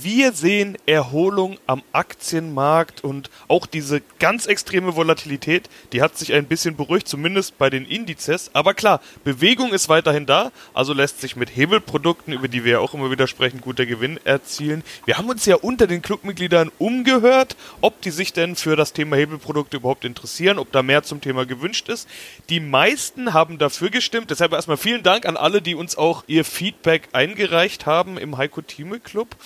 Wir sehen Erholung am Aktienmarkt und auch diese ganz extreme Volatilität, die hat sich ein bisschen beruhigt, zumindest bei den Indizes. Aber klar, Bewegung ist weiterhin da, also lässt sich mit Hebelprodukten, über die wir ja auch immer wieder sprechen, guter Gewinn erzielen. Wir haben uns ja unter den Clubmitgliedern umgehört, ob die sich denn für das Thema Hebelprodukte überhaupt interessieren, ob da mehr zum Thema gewünscht ist. Die meisten haben dafür gestimmt, deshalb erstmal vielen Dank an alle, die uns auch ihr Feedback eingereicht haben im Heiko Thieme Club.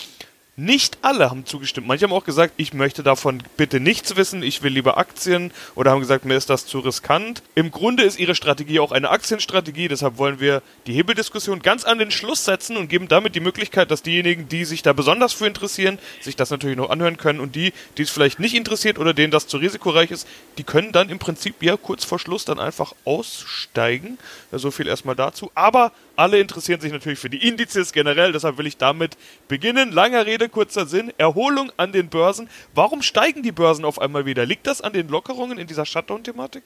Nicht alle haben zugestimmt. Manche haben auch gesagt, ich möchte davon bitte nichts wissen, ich will lieber Aktien oder haben gesagt, mir ist das zu riskant. Im Grunde ist ihre Strategie auch eine Aktienstrategie, deshalb wollen wir die Hebeldiskussion ganz an den Schluss setzen und geben damit die Möglichkeit, dass diejenigen, die sich da besonders für interessieren, sich das natürlich noch anhören können und die, die es vielleicht nicht interessiert oder denen das zu risikoreich ist, die können dann im Prinzip ja kurz vor Schluss dann einfach aussteigen. Ja, so viel erstmal dazu. Aber alle interessieren sich natürlich für die Indizes generell, deshalb will ich damit beginnen. Langer Rede, kurzer Sinn. Erholung an den Börsen. Warum steigen die Börsen auf einmal wieder? Liegt das an den Lockerungen in dieser Shutdown-Thematik?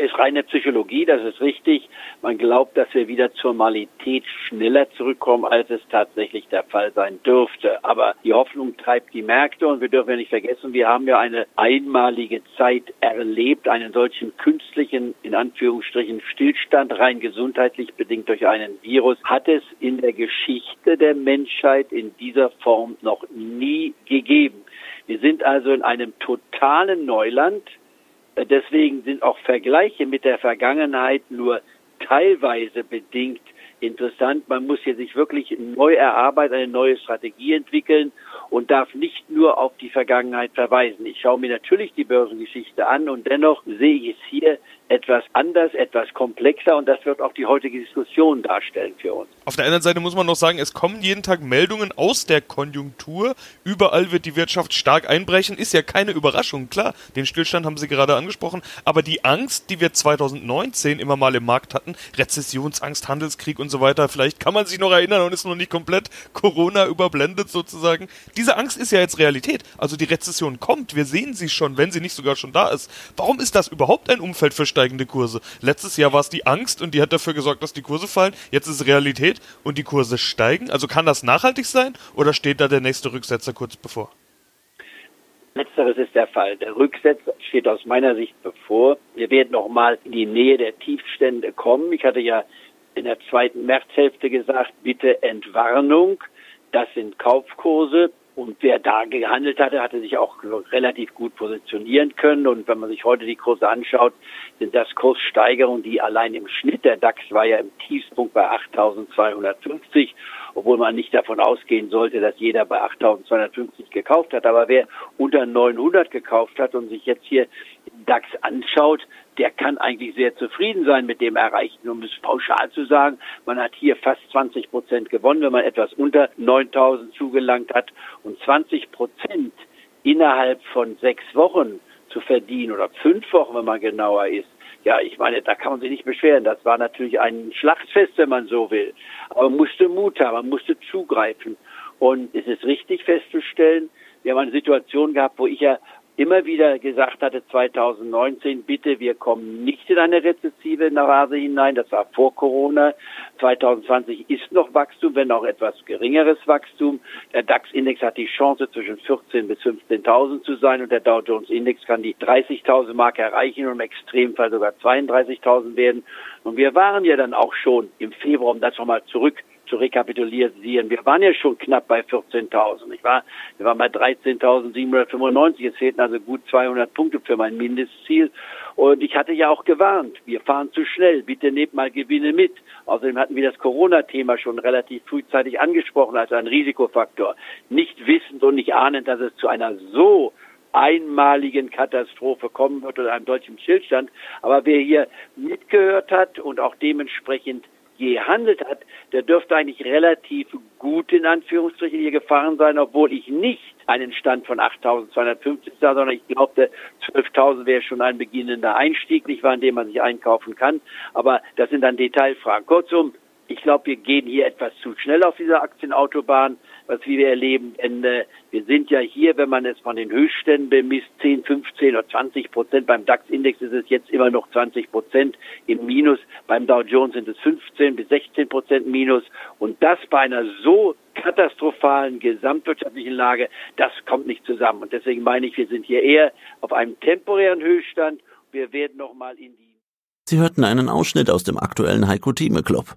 Ist reine Psychologie, das ist richtig. Man glaubt, dass wir wieder zur Normalität schneller zurückkommen, als es tatsächlich der Fall sein dürfte. Aber die Hoffnung treibt die Märkte und wir dürfen ja nicht vergessen, wir haben ja eine einmalige Zeit erlebt, einen solchen künstlichen, in Anführungsstrichen, Stillstand, rein gesundheitlich bedingt durch einen Virus, hat es in der Geschichte der Menschheit in dieser Form noch nie gegeben. Wir sind also in einem totalen Neuland, Deswegen sind auch Vergleiche mit der Vergangenheit nur teilweise bedingt interessant. Man muss hier sich wirklich neu erarbeiten, eine neue Strategie entwickeln und darf nicht nur auf die Vergangenheit verweisen. Ich schaue mir natürlich die Börsengeschichte an und dennoch sehe ich es hier etwas anders, etwas komplexer und das wird auch die heutige Diskussion darstellen für uns. Auf der anderen Seite muss man noch sagen, es kommen jeden Tag Meldungen aus der Konjunktur. Überall wird die Wirtschaft stark einbrechen. Ist ja keine Überraschung, klar. Den Stillstand haben Sie gerade angesprochen. Aber die Angst, die wir 2019 immer mal im Markt hatten, Rezessionsangst, Handelskrieg und so weiter, vielleicht kann man sich noch erinnern und ist noch nicht komplett Corona überblendet sozusagen. Diese Angst ist ja jetzt Realität. Also die Rezession kommt. Wir sehen sie schon, wenn sie nicht sogar schon da ist. Warum ist das überhaupt ein Umfeld für steigende Kurse. Letztes Jahr war es die Angst und die hat dafür gesorgt, dass die Kurse fallen. Jetzt ist Realität und die Kurse steigen. Also kann das nachhaltig sein oder steht da der nächste Rücksetzer kurz bevor? Letzteres ist der Fall. Der Rücksetzer steht aus meiner Sicht bevor. Wir werden nochmal in die Nähe der Tiefstände kommen. Ich hatte ja in der zweiten Märzhälfte gesagt, bitte Entwarnung. Das sind Kaufkurse. Und wer da gehandelt hatte, hatte sich auch relativ gut positionieren können. Und wenn man sich heute die Kurse anschaut, sind das Kurssteigerungen, die allein im Schnitt, der DAX war ja im Tiefspunkt bei 8.250, obwohl man nicht davon ausgehen sollte, dass jeder bei 8.250 gekauft hat. Aber wer unter 900 gekauft hat und sich jetzt hier DAX anschaut, der kann eigentlich sehr zufrieden sein mit dem Erreichten. Um es pauschal zu sagen, man hat hier fast 20 Prozent gewonnen, wenn man etwas unter 9000 zugelangt hat und 20 Prozent innerhalb von sechs Wochen zu verdienen oder fünf Wochen, wenn man genauer ist. Ja, ich meine, da kann man sich nicht beschweren. Das war natürlich ein Schlachtfest, wenn man so will. Aber man musste Mut haben, man musste zugreifen. Und es ist richtig festzustellen, wir haben eine Situation gehabt, wo ich ja immer wieder gesagt hatte, 2019, bitte, wir kommen nicht in eine rezessive Phase hinein. Das war vor Corona. 2020 ist noch Wachstum, wenn auch etwas geringeres Wachstum. Der DAX-Index hat die Chance, zwischen 14.000 bis 15.000 zu sein und der Dow Jones-Index kann die 30.000 Marke erreichen und im Extremfall sogar 32.000 werden. Und wir waren ja dann auch schon im Februar, um das nochmal zurück zu rekapitulieren. Wir waren ja schon knapp bei 14.000. Ich war, wir waren bei 13.795. Es fehlten also gut 200 Punkte für mein Mindestziel. Und ich hatte ja auch gewarnt, wir fahren zu schnell. Bitte nehmt mal Gewinne mit. Außerdem hatten wir das Corona-Thema schon relativ frühzeitig angesprochen als ein Risikofaktor. Nicht wissend und nicht ahnend, dass es zu einer so einmaligen Katastrophe kommen wird oder einem deutschen Stillstand. Aber wer hier mitgehört hat und auch dementsprechend gehandelt hat, der dürfte eigentlich relativ gut in Anführungsstrichen hier gefahren sein, obwohl ich nicht einen Stand von 8.250 sah, sondern ich glaubte, 12.000 wäre schon ein beginnender Einstieg, nicht wahr, in dem man sich einkaufen kann. Aber das sind dann Detailfragen. Kurzum, ich glaube, wir gehen hier etwas zu schnell auf dieser Aktienautobahn. was wir erleben. Denn äh, wir sind ja hier, wenn man es von den Höchstständen bemisst, 10, 15 oder 20 Prozent. Beim DAX-Index ist es jetzt immer noch 20 Prozent im Minus. Beim Dow Jones sind es 15 bis 16 Prozent Minus. Und das bei einer so katastrophalen gesamtwirtschaftlichen Lage, das kommt nicht zusammen. Und deswegen meine ich, wir sind hier eher auf einem temporären Höchststand. Wir werden nochmal in die Sie hörten einen Ausschnitt aus dem aktuellen Heiko Thieme Club.